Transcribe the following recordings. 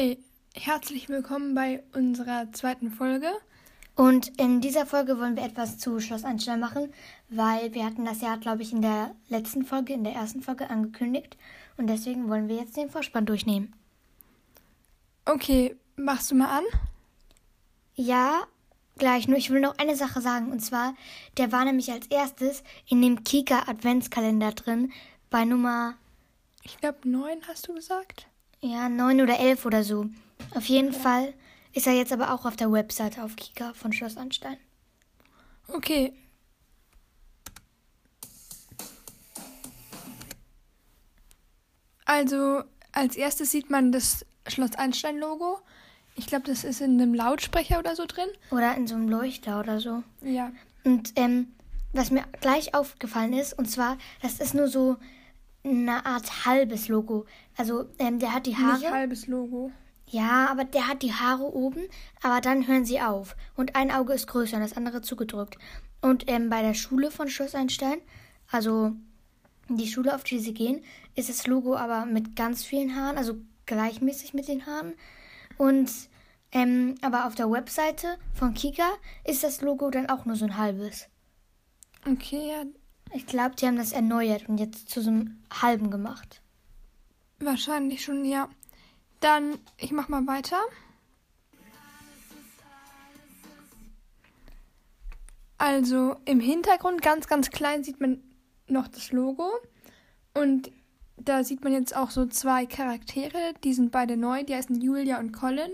Hey, herzlich willkommen bei unserer zweiten Folge. Und in dieser Folge wollen wir etwas zu Schloss Einstein machen, weil wir hatten das ja, glaube ich, in der letzten Folge, in der ersten Folge angekündigt. Und deswegen wollen wir jetzt den Vorspann durchnehmen. Okay, machst du mal an? Ja, gleich. Nur ich will noch eine Sache sagen. Und zwar, der war nämlich als erstes in dem Kika Adventskalender drin. Bei Nummer, Ich glaube, neun hast du gesagt. Ja, 9 oder 11 oder so. Auf jeden Fall ist er jetzt aber auch auf der Webseite auf Kika von Schloss Einstein. Okay. Also, als erstes sieht man das Schloss Einstein-Logo. Ich glaube, das ist in einem Lautsprecher oder so drin. Oder in so einem Leuchter oder so. Ja. Und ähm, was mir gleich aufgefallen ist, und zwar, das ist nur so eine Art halbes Logo. Also ähm, der hat die Nicht Haare. halbes Logo. Ja, aber der hat die Haare oben, aber dann hören sie auf. Und ein Auge ist größer und das andere zugedrückt. Und ähm, bei der Schule von Schloss Einstein, also die Schule, auf die sie gehen, ist das Logo aber mit ganz vielen Haaren, also gleichmäßig mit den Haaren. Und ähm, aber auf der Webseite von Kika ist das Logo dann auch nur so ein halbes. Okay, ja. Ich glaube, die haben das erneuert und jetzt zu so einem halben gemacht. Wahrscheinlich schon, ja. Dann, ich mach mal weiter. Also im Hintergrund ganz, ganz klein sieht man noch das Logo. Und da sieht man jetzt auch so zwei Charaktere, die sind beide neu, die heißen Julia und Colin.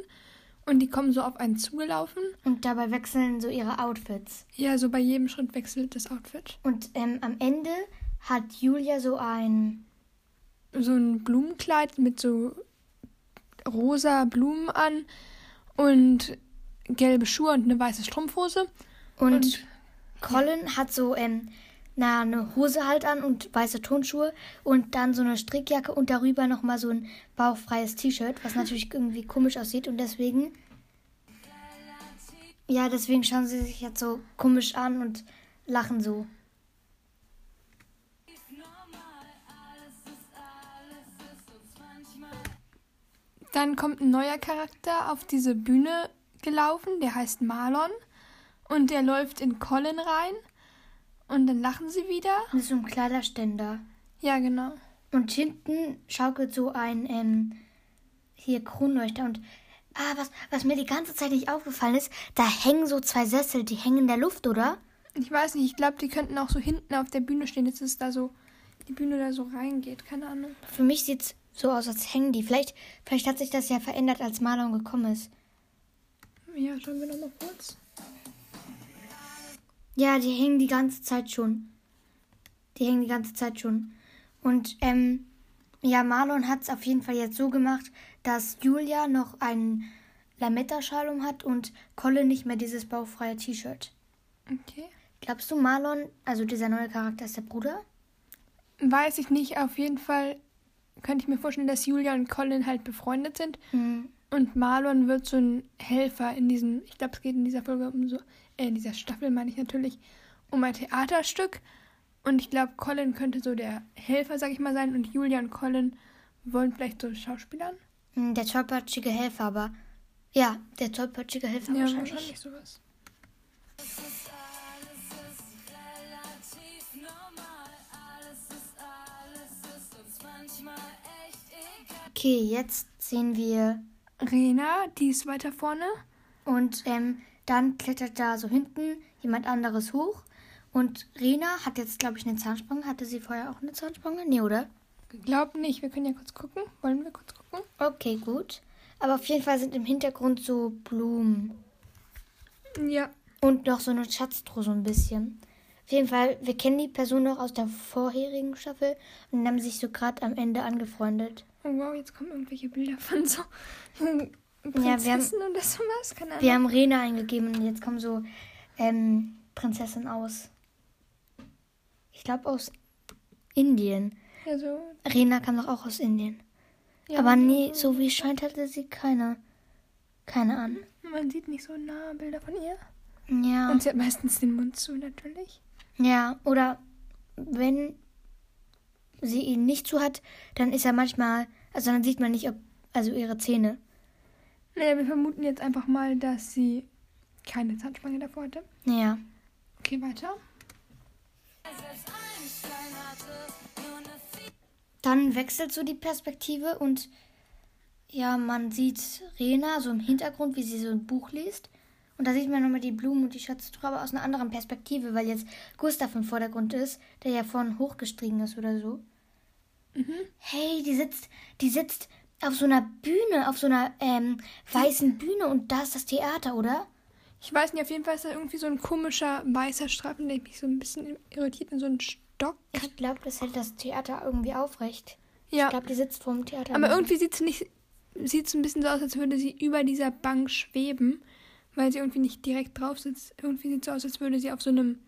Und die kommen so auf einen zugelaufen. Und dabei wechseln so ihre Outfits. Ja, so bei jedem Schritt wechselt das Outfit. Und ähm, am Ende hat Julia so ein. so ein Blumenkleid mit so rosa Blumen an und gelbe Schuhe und eine weiße Strumpfhose. Und, Und- Colin hat so ähm, na, eine Hose halt an und weiße Turnschuhe und dann so eine Strickjacke und darüber nochmal so ein bauchfreies T-Shirt, was natürlich irgendwie komisch aussieht und deswegen. Ja, deswegen schauen sie sich jetzt so komisch an und lachen so. Dann kommt ein neuer Charakter auf diese Bühne gelaufen, der heißt Marlon. Und der läuft in Colin rein. Und dann lachen sie wieder. Mit so einem Kleiderständer. Ja, genau. Und hinten schaukelt so ein ähm, hier Kronleuchter und ah, was, was mir die ganze Zeit nicht aufgefallen ist, da hängen so zwei Sessel, die hängen in der Luft, oder? Ich weiß nicht, ich glaube, die könnten auch so hinten auf der Bühne stehen. Jetzt ist da so, die Bühne da so reingeht. Keine Ahnung. Für mich sieht's so aus, als hängen die. Vielleicht, vielleicht hat sich das ja verändert, als Marlon gekommen ist. Ja, schauen wir noch mal kurz. Ja, die hängen die ganze Zeit schon. Die hängen die ganze Zeit schon. Und ähm, ja, Marlon hat es auf jeden Fall jetzt so gemacht, dass Julia noch einen Lametta-Schal um hat und Colin nicht mehr dieses bauchfreie T-Shirt. Okay. Glaubst du, Marlon, also dieser neue Charakter, ist der Bruder? Weiß ich nicht. Auf jeden Fall könnte ich mir vorstellen, dass Julia und Colin halt befreundet sind. Hm. Und Marlon wird so ein Helfer in diesem, ich glaube, es geht in dieser Folge um so, äh, in dieser Staffel meine ich natürlich, um ein Theaterstück. Und ich glaube, Colin könnte so der Helfer, sag ich mal, sein. Und Julia und Colin wollen vielleicht so Schauspielern. Hm, Der tollpatschige Helfer, aber. Ja, der tollpatschige Helfer Ja, wahrscheinlich. wahrscheinlich sowas. Okay, jetzt sehen wir. Rena, die ist weiter vorne. Und ähm, dann klettert da so hinten jemand anderes hoch. Und Rena hat jetzt, glaube ich, eine Zahnspange. Hatte sie vorher auch eine Zahnspange? Nee, oder? Glaub nicht, wir können ja kurz gucken. Wollen wir kurz gucken? Okay, gut. Aber auf jeden Fall sind im Hintergrund so Blumen. Ja. Und noch so eine Schatztruhe so ein bisschen. Auf jeden Fall, wir kennen die Person noch aus der vorherigen Staffel und haben sich so gerade am Ende angefreundet. Oh wow, jetzt kommen irgendwelche Bilder von so wir haben- Prinzessinnen oder sowas. Keine Ahnung. Wir haben Rena eingegeben und jetzt kommen so ähm, Prinzessin aus. Ich glaube aus Indien. Ja, so. Rena kam doch auch aus Indien. Ja, Aber nee, so wie es scheint, hatte sie keine. Keine an. Man sieht nicht so nah Bilder von ihr. Ja. Und sie hat meistens den Mund zu, natürlich. Ja, oder wenn sie ihn nicht zu hat, dann ist er manchmal, also dann sieht man nicht, ob, also ihre Zähne. Naja, wir vermuten jetzt einfach mal, dass sie keine Zahnspange davor hatte. Ja. Okay, weiter. Dann wechselt so die Perspektive und ja, man sieht Rena so im Hintergrund, wie sie so ein Buch liest. Und da sieht man nochmal die Blumen und die Schatztruhe, aber aus einer anderen Perspektive, weil jetzt Gustav im Vordergrund ist, der ja vorhin hochgestiegen ist oder so. Hey, die sitzt, die sitzt auf so einer Bühne, auf so einer ähm, weißen Bühne und da ist das Theater, oder? Ich weiß nicht, auf jeden Fall ist da irgendwie so ein komischer weißer Streifen, der mich so ein bisschen irritiert in so einen Stock. Ich glaube, das hält das Theater irgendwie aufrecht. Ja, Ich glaube, die sitzt vorm Theater. aber irgendwie sieht es nicht, sieht es ein bisschen so aus, als würde sie über dieser Bank schweben, weil sie irgendwie nicht direkt drauf sitzt. Irgendwie sieht es so aus, als würde sie auf so einem,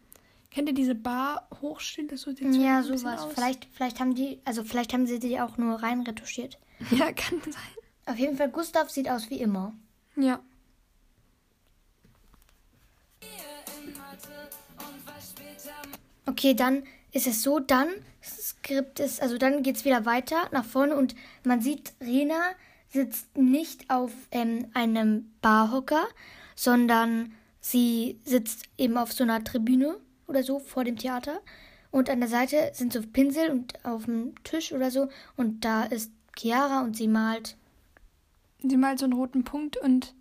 kennt ihr diese Bar hochstehen? Das so Ja, ein sowas. Vielleicht, vielleicht haben die, also vielleicht haben sie die auch nur rein retuschiert. Ja, kann sein. Auf jeden Fall, Gustav sieht aus wie immer. Ja. Okay, dann ist es so, dann Skript ist, also dann geht es wieder weiter nach vorne und man sieht, Rena sitzt nicht auf ähm, einem Barhocker, sondern sie sitzt eben auf so einer Tribüne oder so vor dem Theater. Und an der Seite sind so Pinsel und auf dem Tisch oder so. Und da ist Chiara und sie malt. Sie malt so einen roten Punkt und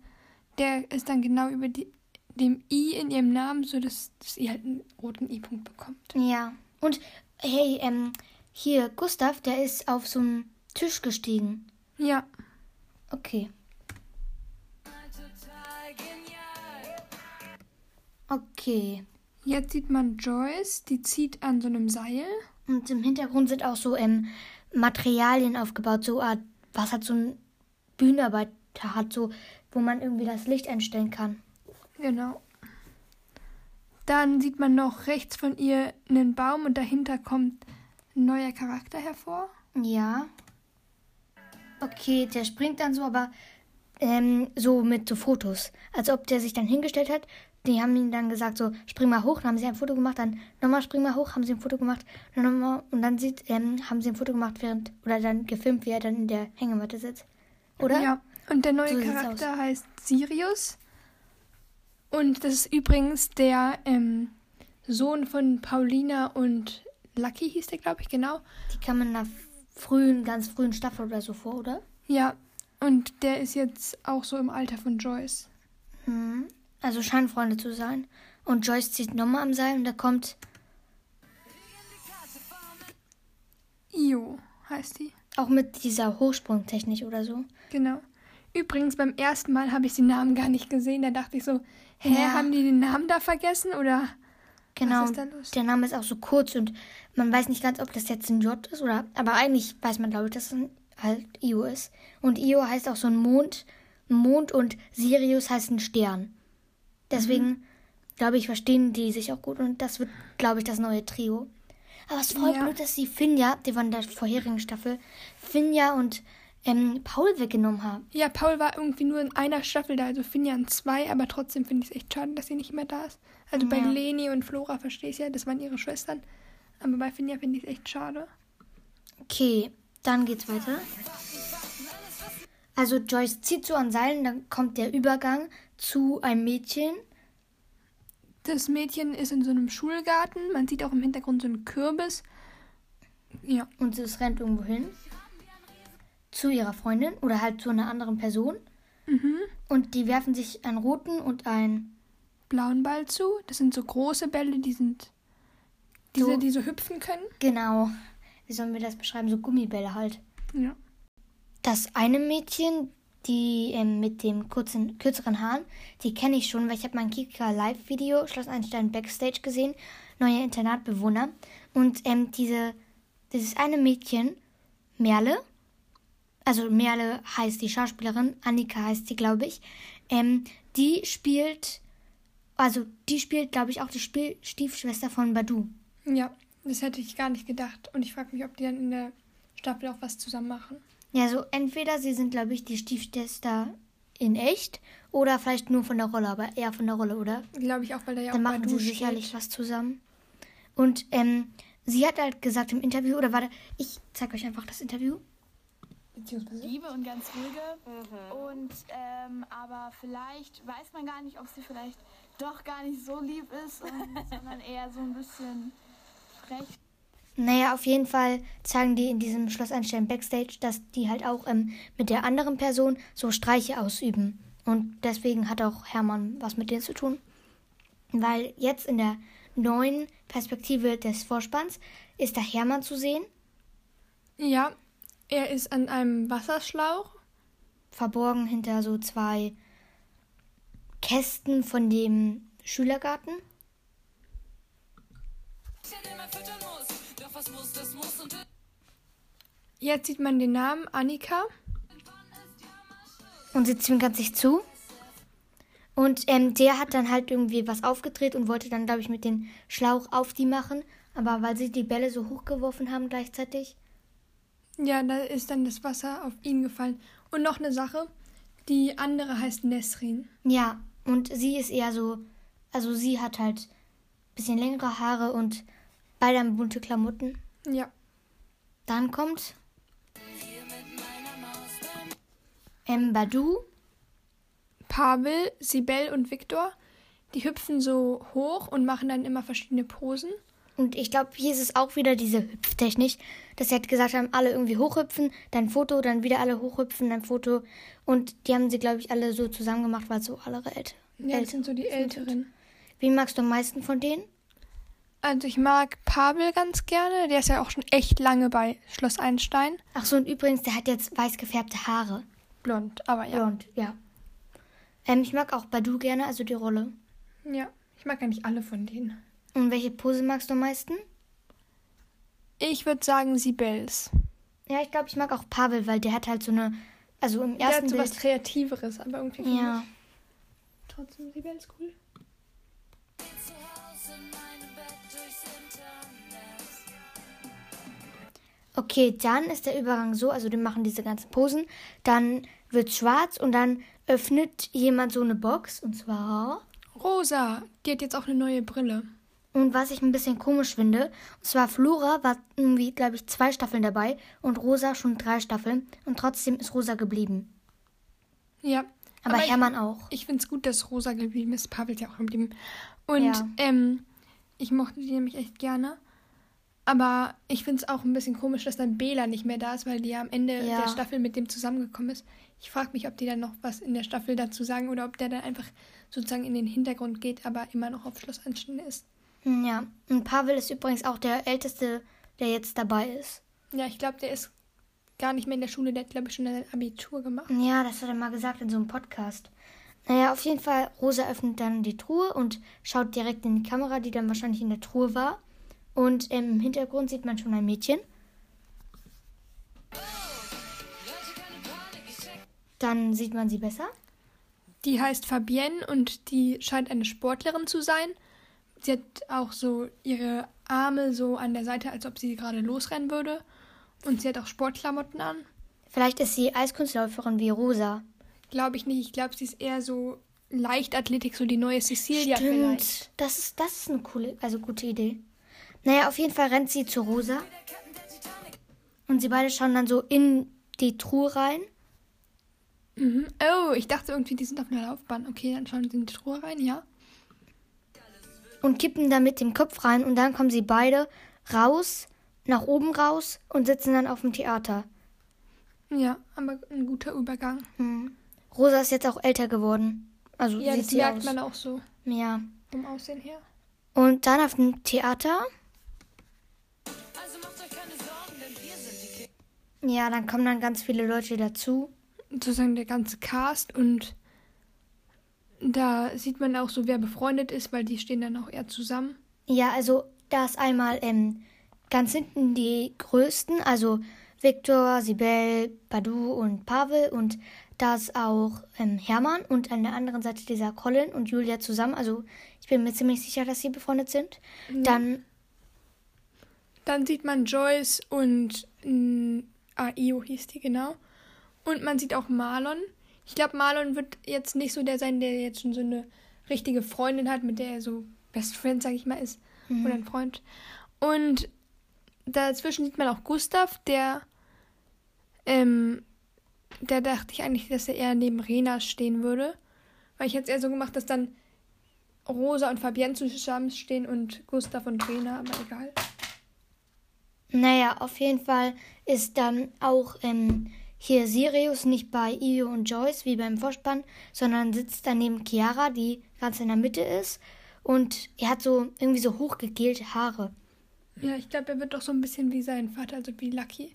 der ist dann genau über die, dem I in ihrem Namen, so dass, dass sie halt einen roten I-Punkt bekommt. Ja. Und hey, ähm, hier, Gustav, der ist auf so einen Tisch gestiegen. Ja. Okay. Okay. Jetzt sieht man Joyce, die zieht an so einem Seil. Und im Hintergrund sind auch so ähm, Materialien aufgebaut, so Art, was hat so ein Bühnenarbeiter hat, so, wo man irgendwie das Licht einstellen kann. Genau. Dann sieht man noch rechts von ihr einen Baum und dahinter kommt ein neuer Charakter hervor. Ja. Okay, der springt dann so, aber ähm, so mit so Fotos. Als ob der sich dann hingestellt hat. Die haben ihm dann gesagt, so, spring mal hoch, dann haben sie ein Foto gemacht, dann nochmal spring mal hoch, haben sie ein Foto gemacht, dann nochmal, und dann sieht, ähm, haben sie ein Foto gemacht, während, oder dann gefilmt, wie er dann in der Hängematte sitzt. Oder? Ja. Und der neue So Charakter heißt Sirius. Und das ist übrigens der ähm, Sohn von Paulina und Lucky hieß der, glaube ich, genau. Die kam in einer frühen, ganz frühen Staffel oder so vor, oder? Ja. Und der ist jetzt auch so im Alter von Joyce. Mhm. Also scheinen Freunde zu sein. Und Joyce zieht nochmal am Seil und da kommt Io heißt die. auch mit dieser Hochsprungtechnik oder so. Genau. Übrigens, beim ersten Mal habe ich den Namen gar nicht gesehen. Da dachte ich so, hä, Ja. haben die den Namen da vergessen? Oder Genau. was ist da los? Der Name ist auch so kurz und man weiß nicht ganz, ob das jetzt ein J ist oder. Aber eigentlich weiß man, glaube ich, dass es halt Io ist. Und Io heißt auch so ein Mond. Mond und Sirius heißt ein Stern. Deswegen, glaube ich, verstehen die sich auch gut und das wird, glaube ich, das neue Trio. Aber es ist voll Ja. blöd, dass sie Finja, die von der vorherigen Staffel, Finja und ähm, Paul weggenommen haben. Ja, Paul war irgendwie nur in einer Staffel da, also Finja in zwei, aber trotzdem finde ich es echt schade, dass sie nicht mehr da ist. Also bei Ja. Leni und Flora verstehe ich ja, das waren ihre Schwestern. Aber bei Finja finde ich es echt schade. Okay, dann geht's weiter. Also Joyce zieht so an Seilen, dann kommt der Übergang zu einem Mädchen. Das Mädchen ist in so einem Schulgarten. Man sieht auch im Hintergrund so einen Kürbis. Ja, Und es rennt irgendwo hin. Zu ihrer Freundin oder halt zu einer anderen Person. mhm. Und die werfen sich einen roten und einen. blauen Ball zu. Das sind so große Bälle, die sind diese, So. die so hüpfen können. Genau. Wie sollen wir das beschreiben? So Gummibälle halt. Ja. Das eine Mädchen, die ähm, mit dem kurzen, kürzeren Haaren, die kenne ich schon, weil ich habe mein Kika Live-Video Schloss Einstein Backstage gesehen, neue Internatbewohner. Und ähm, diese, dieses eine Mädchen, Merle, also Merle heißt die Schauspielerin, Annika heißt sie, glaube ich, ähm, die spielt, also die spielt, glaube ich, auch die Spiel Stiefschwester von Badu. Ja, das hätte ich gar nicht gedacht. Und ich frage mich, ob die dann in der Staffel auch was zusammen machen. Ja, so entweder sie sind, glaube ich, die Stiefschwester in echt oder vielleicht nur von der Rolle, aber eher von der Rolle, oder? Glaube ich auch, weil da ja Dann auch machen sie steht. sicherlich was zusammen. Und ähm, sie hat halt gesagt im Interview, oder warte, ich zeige euch einfach das Interview. Beziehungsweise. Liebe und ganz ruhige. Und äh, Ähm, aber vielleicht weiß man gar nicht, ob sie vielleicht doch gar nicht so lieb ist, und, sondern eher so ein bisschen frech. Naja, auf jeden Fall zeigen die in diesem Schloss Einstein Backstage, dass die halt auch ähm, mit der anderen Person so Streiche ausüben. Und deswegen hat auch Hermann was mit denen zu tun. Weil jetzt in der neuen Perspektive des Vorspanns ist da Hermann zu sehen, Ja, er ist an einem Wasserschlauch. verborgen hinter so zwei Kästen von dem Schülergarten. Jetzt sieht man den Namen Annika. Und sie zwinkert sich zu. Und ähm, der hat dann halt irgendwie was aufgedreht und wollte dann, glaube ich, mit dem Schlauch auf die machen. Aber weil sie die Bälle so hochgeworfen haben gleichzeitig. Ja, da ist dann das Wasser auf ihn gefallen. Und noch eine Sache. Die andere heißt Nesrin. Ja, und sie ist eher so, also sie hat halt ein bisschen längere Haare und beide haben bunte Klamotten. Ja. Dann kommt ähm, Badu. Pavel, Sibel und Viktor, die hüpfen so hoch und machen dann immer verschiedene Posen. Und ich glaube, hier ist es auch wieder diese Hüpftechnik, dass sie halt gesagt haben, alle irgendwie hochhüpfen, dann Foto, dann wieder alle hochhüpfen, dann Foto. Und die haben sie, glaube ich, alle so zusammen gemacht, weil so alle älter. Ja, das sind so die Älteren. Wen magst du am meisten von denen? Also ich mag Pavel ganz gerne. Der ist ja auch schon echt lange bei Schloss Einstein. Ach so, und übrigens, der hat jetzt weiß gefärbte Haare. Blond, aber ja. Blond, ja. Ähm, ich mag auch Badu gerne, also die Rolle. Ja, ich mag eigentlich alle von denen. Und welche Pose magst du am meisten? Ich würde sagen Sibels. Ja, ich glaube, ich mag auch Pavel, weil der hat halt so eine, also im Der ersten hat so was Bild. Kreativeres, aber irgendwie Ja. trotzdem Sibels cool. Okay, dann ist der Übergang so, also die machen diese ganzen Posen, dann wird schwarz und dann öffnet jemand so eine Box und zwar Rosa, die hat jetzt auch eine neue Brille. und was ich ein bisschen komisch finde, und zwar Flora war irgendwie, glaube ich, zwei Staffeln dabei und Rosa schon drei Staffeln und trotzdem ist Rosa geblieben. Ja. Aber, ich- Hermann auch. Ich finde es gut, dass Rosa geblieben ist. Pavel ist ja auch geblieben. Und Ja. ähm, ich mochte die nämlich echt gerne. Aber ich finde es auch ein bisschen komisch, dass dann Bela nicht mehr da ist, weil die ja am Ende Ja. der Staffel mit dem zusammengekommen ist. Ich frage mich, ob die dann noch was in der Staffel dazu sagen oder ob der dann einfach sozusagen in den Hintergrund geht, aber immer noch auf Schloss Einstein ist. Ja, und Pavel ist übrigens auch der Älteste, der jetzt dabei ist. Ja, ich glaube, der ist gar nicht mehr in der Schule. Der hat, glaube ich, schon sein Abitur gemacht. Ja, das hat er mal gesagt in so einem Podcast. Naja, auf jeden Fall, Rosa öffnet dann die Truhe und schaut direkt in die Kamera, die dann wahrscheinlich in der Truhe war. Und im Hintergrund sieht man schon ein Mädchen. Dann sieht man sie besser. Die heißt Fabienne und die scheint eine Sportlerin zu sein. Sie hat auch so ihre Arme so an der Seite, als ob sie gerade losrennen würde. Und sie hat auch Sportklamotten an. Vielleicht ist sie Eiskunstläuferin wie Rosa. Glaube ich nicht. Ich glaube, sie ist eher so Leichtathletik, so die neue Cecilia vielleicht. Stimmt. Das ist, das ist eine coole, also gute Idee. Naja, auf jeden Fall rennt sie zu Rosa. Und sie beide schauen dann so in die Truhe rein. Mhm. Oh, ich dachte irgendwie, die sind auf einer Laufbahn. Okay, dann schauen sie in die Truhe rein, ja. und kippen da mit dem Kopf rein und dann kommen sie beide raus, nach oben raus und sitzen dann auf dem Theater. Ja, aber ein guter Übergang. Hm. Rosa ist jetzt auch älter geworden. Also Ja, sieht das sie merkt aus. man auch so Ja. vom Aussehen her. Und dann auf dem Theater. Ja, dann kommen dann ganz viele Leute dazu. sozusagen der ganze Cast und da sieht man auch so, wer befreundet ist, weil die stehen dann auch eher zusammen. Ja, also da ist einmal ähm, ganz hinten die größten, also Viktor, Sibel, Badu und Pavel und da ist auch ähm, Hermann und an der anderen Seite dieser Colin und Julia zusammen. Also ich bin mir ziemlich sicher, dass sie befreundet sind. Dann, Dann sieht man Joyce und mh, ah, Io hieß die genau. Und man sieht auch Marlon. Ich glaube, Marlon wird jetzt nicht so der sein, der jetzt schon so eine richtige Freundin hat, mit der er so Best Friend, sag ich mal, ist. Oder ein Freund. Und dazwischen sieht man auch Gustav, der ähm, da dachte ich eigentlich, dass er eher neben Rena stehen würde. Weil ich jetzt eher so gemacht, dass dann Rosa und Fabienne zusammenstehen und Gustav und Rena, aber egal. Naja, auf jeden Fall ist dann auch ähm, hier Sirius nicht bei Io und Joyce wie beim Vorspann, sondern sitzt daneben Chiara, die ganz in der Mitte ist. Und er hat so irgendwie so hochgegelte Haare. Ja, ich glaube, er wird doch so ein bisschen wie sein Vater, also wie Lucky.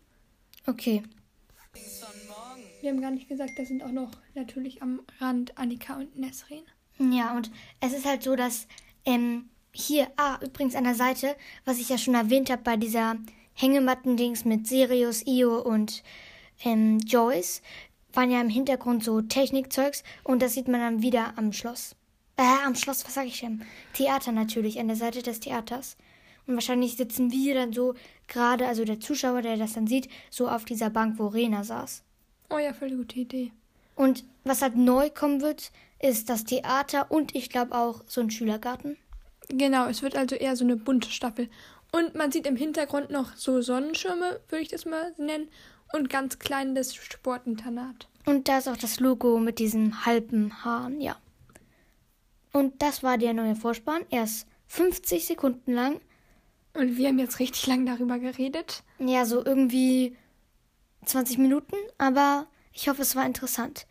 Okay. Wir haben gar nicht gesagt, da sind auch noch natürlich am Rand Annika und Nesrin. Ja, und es ist halt so, dass ähm, hier, ah, übrigens an der Seite, was ich ja schon erwähnt habe bei dieser Hängematten-Dings mit Sirius, Io und ähm, Joyce, waren ja im Hintergrund so Technikzeugs und das sieht man dann wieder am Schloss. Äh, am Schloss, was sag ich denn? Theater natürlich, an der Seite des Theaters. Und wahrscheinlich sitzen wir dann so gerade, also der Zuschauer, der das dann sieht, so auf dieser Bank, wo Rena saß. Oh ja, voll gute Idee. Und was halt neu kommen wird, ist das Theater und ich glaube auch so ein Schülergarten. Genau, es wird also eher so eine bunte Staffel. Und man sieht im Hintergrund noch so Sonnenschirme, würde ich das mal nennen, und ganz klein das Sportinternat. Und da ist auch das Logo mit diesen halben Haaren, ja. Und das war der neue Vorspann. Er ist 50 Sekunden lang. Und wir haben jetzt richtig lang darüber geredet. Ja, so irgendwie 20 Minuten, aber ich hoffe, es war interessant.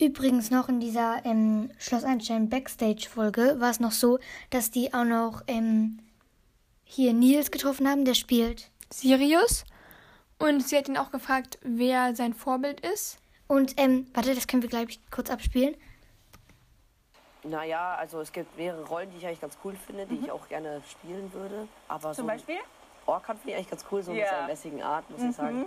Übrigens noch in dieser ähm, Schloss Einstein Backstage-Folge war es noch so, dass die auch noch ähm, hier Nils getroffen haben, der spielt Sirius. Und sie hat ihn auch gefragt, wer sein Vorbild ist. Und, ähm, warte, das können wir gleich kurz abspielen. Naja, also es gibt mehrere Rollen, die ich eigentlich ganz cool finde, die ich auch gerne spielen würde. Aber Zum so Beispiel? Orkan finde ich eigentlich ganz cool, so mit Ja. seiner lässigen Art, muss ich sagen.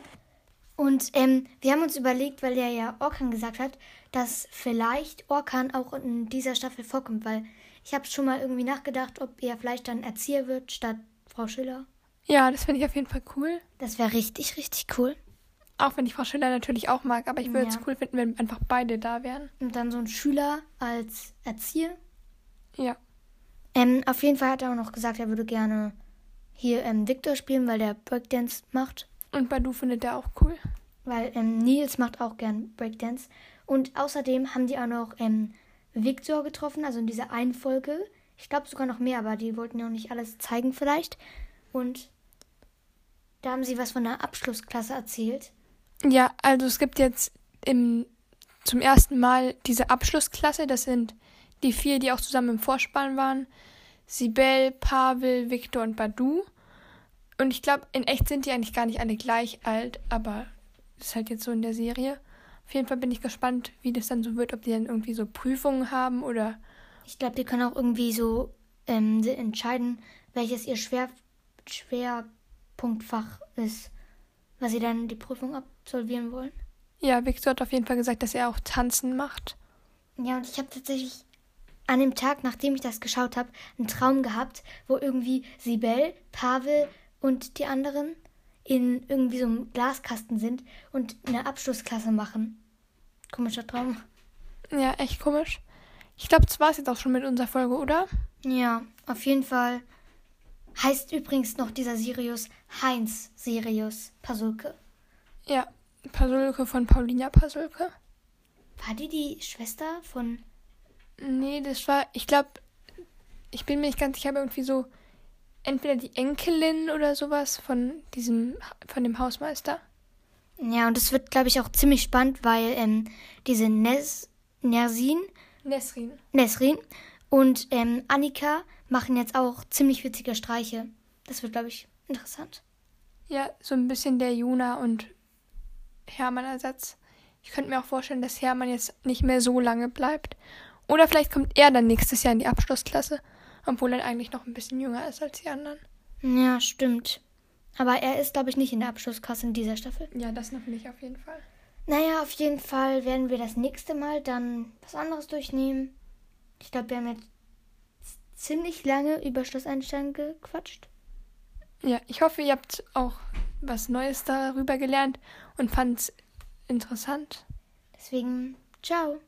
Und ähm, wir haben uns überlegt, weil der ja Orkan gesagt hat, dass vielleicht Orkan auch in dieser Staffel vorkommt, weil ich habe schon mal irgendwie nachgedacht, ob er vielleicht dann Erzieher wird statt Frau Schiller. Ja, das finde ich auf jeden Fall cool. Das wäre richtig, richtig cool. Auch wenn ich Frau Schiller natürlich auch mag, aber ich würde es Ja. cool finden, wenn einfach beide da wären. Und dann so ein Schüler als Erzieher. Ja. Ähm, auf jeden Fall hat er auch noch gesagt, er würde gerne hier ähm, Victor spielen, weil der Breakdance macht. Und Badu findet er auch cool. Weil ähm, Nils macht auch gern Breakdance. Und außerdem haben die auch noch ähm, Victor getroffen, also in dieser einen Folge. Ich glaube sogar noch mehr, aber die wollten ja auch nicht alles zeigen vielleicht. Und da haben sie was von der Abschlussklasse erzählt. Ja, also es gibt jetzt im, zum ersten Mal diese Abschlussklasse. Das sind die vier, die auch zusammen im Vorspann waren. Sibel, Pavel, Victor und Badu. Und ich glaube, in echt sind die eigentlich gar nicht alle gleich alt, aber das ist halt jetzt so in der Serie. Auf jeden Fall bin ich gespannt, wie das dann so wird, ob die dann irgendwie so Prüfungen haben oder Ich glaube, die können auch irgendwie so ähm, entscheiden, welches ihr Schwer Schwerpunktfach ist, was sie dann die Prüfung absolvieren wollen. ja, Victor hat auf jeden Fall gesagt, dass er auch Tanzen macht. Ja, und ich habe tatsächlich an dem Tag, nachdem ich das geschaut habe, einen Traum gehabt, wo irgendwie Sibel, Pavel und die anderen in irgendwie so einem Glaskasten sind und eine Abschlussklasse machen. Komischer Traum. Ja, echt komisch. Ich glaube, das war es jetzt auch schon mit unserer Folge, oder? Ja, auf jeden Fall heißt übrigens noch dieser Sirius Heinz Sirius Pasulke. Ja, Pasulke von Paulina Pasulke. War die die Schwester von. Nee, das war, ich glaube, ich bin mir nicht ganz sicher, aber irgendwie so entweder die Enkelin oder sowas von diesem, von dem Hausmeister. Ja, und es wird, glaube ich, auch ziemlich spannend, weil ähm, diese Nes Nersin Nesrin. Nesrin und ähm, Annika machen jetzt auch ziemlich witzige Streiche. Das wird, glaube ich, interessant. Ja, so ein bisschen der Juna und Hermann-Ersatz. Ich könnte mir auch vorstellen, dass Hermann jetzt nicht mehr so lange bleibt. Oder vielleicht kommt er dann nächstes Jahr in die Abschlussklasse, obwohl er eigentlich noch ein bisschen jünger ist als die anderen. Ja, stimmt. Aber er ist, glaube ich, nicht in der Abschlusskasse in dieser Staffel. Ja, das noch nicht auf jeden Fall. Naja, auf jeden Fall werden wir das nächste Mal dann was anderes durchnehmen. Ich glaube, wir haben jetzt ziemlich lange über Schloss Einstein gequatscht. Ja, ich hoffe, ihr habt auch was Neues darüber gelernt und fand es interessant. Deswegen, ciao.